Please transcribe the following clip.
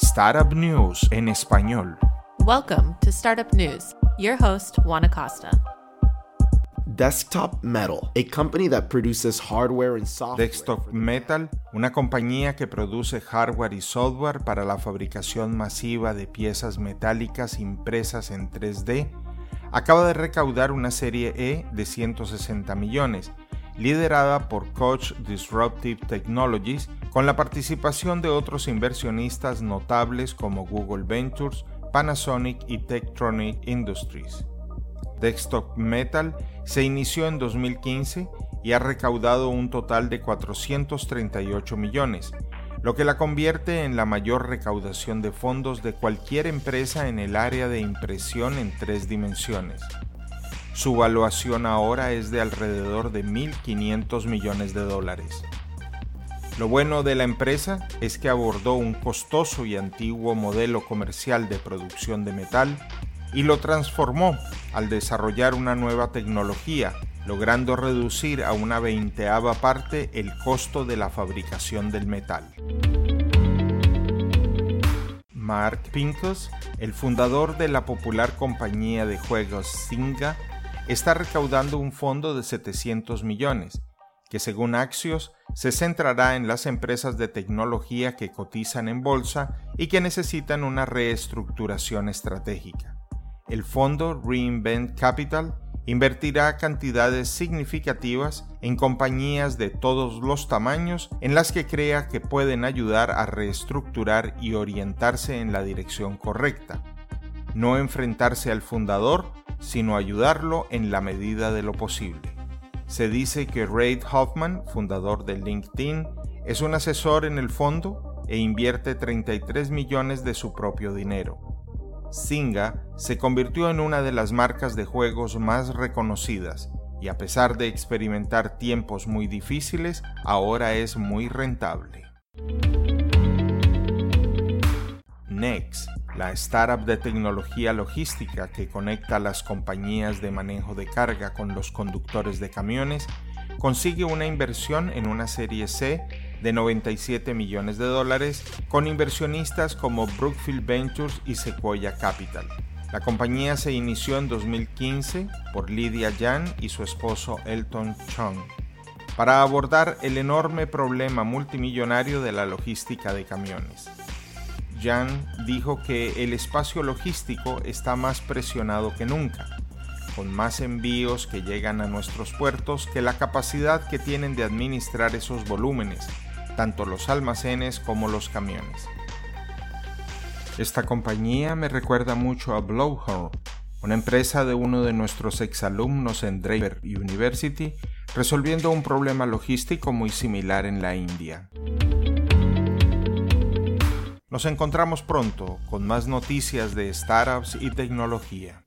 Startup News en español. Welcome to Startup News. Your host, Juan Acosta. Desktop Metal, a company that produces hardware and software. Desktop Metal, una compañía que produce hardware y software para la fabricación masiva de piezas metálicas impresas en 3D, acaba de recaudar una serie E de 160 millones, liderada por Coach Disruptive Technologies, con la participación de otros inversionistas notables como Google Ventures, Panasonic y Tektronic Industries. Desktop Metal se inició en 2015 y ha recaudado un total de 438 millones, lo que la convierte en la mayor recaudación de fondos de cualquier empresa en el área de impresión en tres dimensiones. Su valuación ahora es de alrededor de 1.500 millones de dólares. Lo bueno de la empresa es que abordó un costoso y antiguo modelo comercial de producción de metal y lo transformó al desarrollar una nueva tecnología, logrando reducir a una veinteava parte el costo de la fabricación del metal. Mark Pincus, el fundador de la popular compañía de juegos Zynga, está recaudando un fondo de 700 millones, que según Axios se centrará en las empresas de tecnología que cotizan en bolsa y que necesitan una reestructuración estratégica. El fondo Reinvent Capital invertirá cantidades significativas en compañías de todos los tamaños en las que crea que pueden ayudar a reestructurar y orientarse en la dirección correcta. No enfrentarse al fundador, sino ayudarlo en la medida de lo posible. Se dice que Reid Hoffman, fundador de LinkedIn, es un asesor en el fondo e invierte 33 millones de su propio dinero. Zynga se convirtió en una de las marcas de juegos más reconocidas y a pesar de experimentar tiempos muy difíciles, ahora es muy rentable. Next, la startup de tecnología logística que conecta las compañías de manejo de carga con los conductores de camiones, consigue una inversión en una serie C de 97 millones de dólares con inversionistas como Brookfield Ventures y Sequoia Capital. La compañía se inició en 2015 por Lydia Yan y su esposo Elton Chung para abordar el enorme problema multimillonario de la logística de camiones. Jan dijo que el espacio logístico está más presionado que nunca, con más envíos que llegan a nuestros puertos que la capacidad que tienen de administrar esos volúmenes, tanto los almacenes como los camiones. Esta compañía me recuerda mucho a Blowhorn, una empresa de uno de nuestros exalumnos en Draper University, resolviendo un problema logístico muy similar en la India. Nos encontramos pronto con más noticias de startups y tecnología.